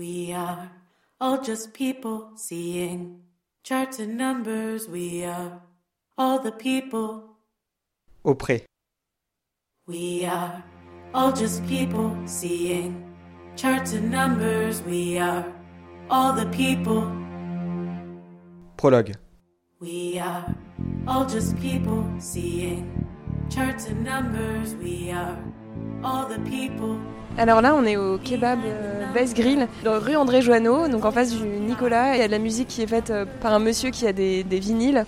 We are all just people seeing charts and numbers. We are all the people. Auprès. We are all just people seeing charts and numbers. We are all the people. Prologue. We are all just people seeing charts and numbers. We are all the people. Alors là, on est au kebab euh, Base Grill, dans rue André Joanneau, donc en face du Nicolas. Il y a de la musique qui est faite euh, par un monsieur qui a des, des vinyles.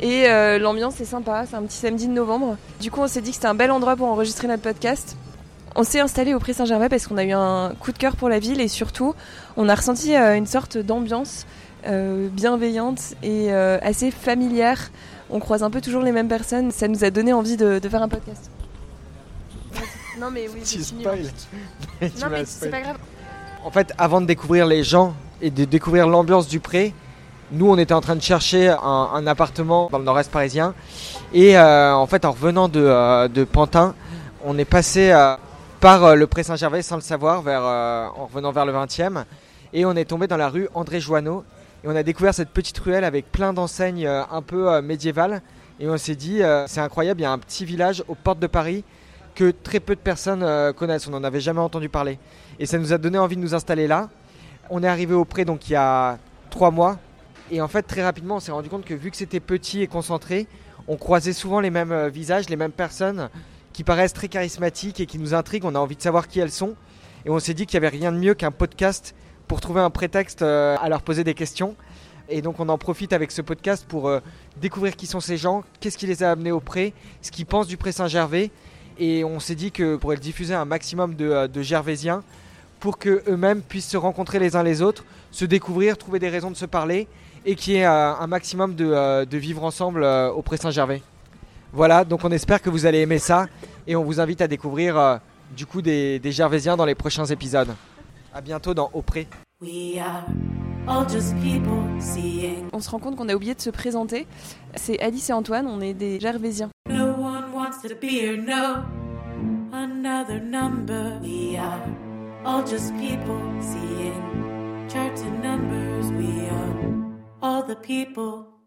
Et euh, l'ambiance est sympa, c'est un petit samedi de novembre. Du coup, on s'est dit que c'était un bel endroit pour enregistrer notre podcast. On s'est installé au Pré Saint-Germain parce qu'on a eu un coup de cœur pour la ville et surtout, on a ressenti euh, une sorte d'ambiance euh, bienveillante et euh, assez familière. On croise un peu toujours les mêmes personnes. Ça nous a donné envie de, de faire un podcast. Non mais oui, Tu continue. spoil. Tu Non m'as mais c'est pas grave. En fait, avant de découvrir les gens et de découvrir l'ambiance du pré, nous, on était en train de chercher un, appartement dans le nord-est parisien. Et euh, en fait, en revenant de, euh, Pantin, on est passé euh, par le pré Saint-Gervais sans le savoir, en revenant vers le 20e. Et on est tombé dans la rue André Joanneau. Et on a découvert cette petite ruelle avec plein d'enseignes un peu médiévales. Et on s'est dit, c'est incroyable, il y a un petit village aux portes de Paris que très peu de personnes euh, connaissent. On n'en avait jamais entendu parler. Et ça nous a donné envie de nous installer là. On est arrivé au pré donc il y a trois mois. Et en fait, très rapidement, on s'est rendu compte que vu que c'était petit et concentré, on croisait souvent les mêmes euh, visages, les mêmes personnes qui paraissent très charismatiques et qui nous intriguent. On a envie de savoir qui elles sont. Et on s'est dit qu'il n'y avait rien de mieux qu'un podcast pour trouver un prétexte euh, à leur poser des questions. Et donc on en profite avec ce podcast pour découvrir qui sont ces gens, qu'est-ce qui les a amenés au pré, ce qu'ils pensent du pré Saint-Gervais. Et on s'est dit que pourrait le diffuser un maximum de, euh, de Gervaisiens pour que eux-mêmes puissent se rencontrer les uns les autres, se découvrir, trouver des raisons de se parler et qu'il y ait euh, un maximum de, euh, de vivre ensemble au pré Saint-Gervais. Voilà, donc on espère que vous allez aimer ça et on vous invite à découvrir du coup des, des Gervaisiens dans les prochains épisodes. À bientôt dans Au pré. We are all just people seeing. On se rend compte qu'on a oublié de se présenter. C'est Alice et Antoine, on est des Gervaisiens. Wants to be no. Another number. We are all just people seeing charts and numbers. We are all the people.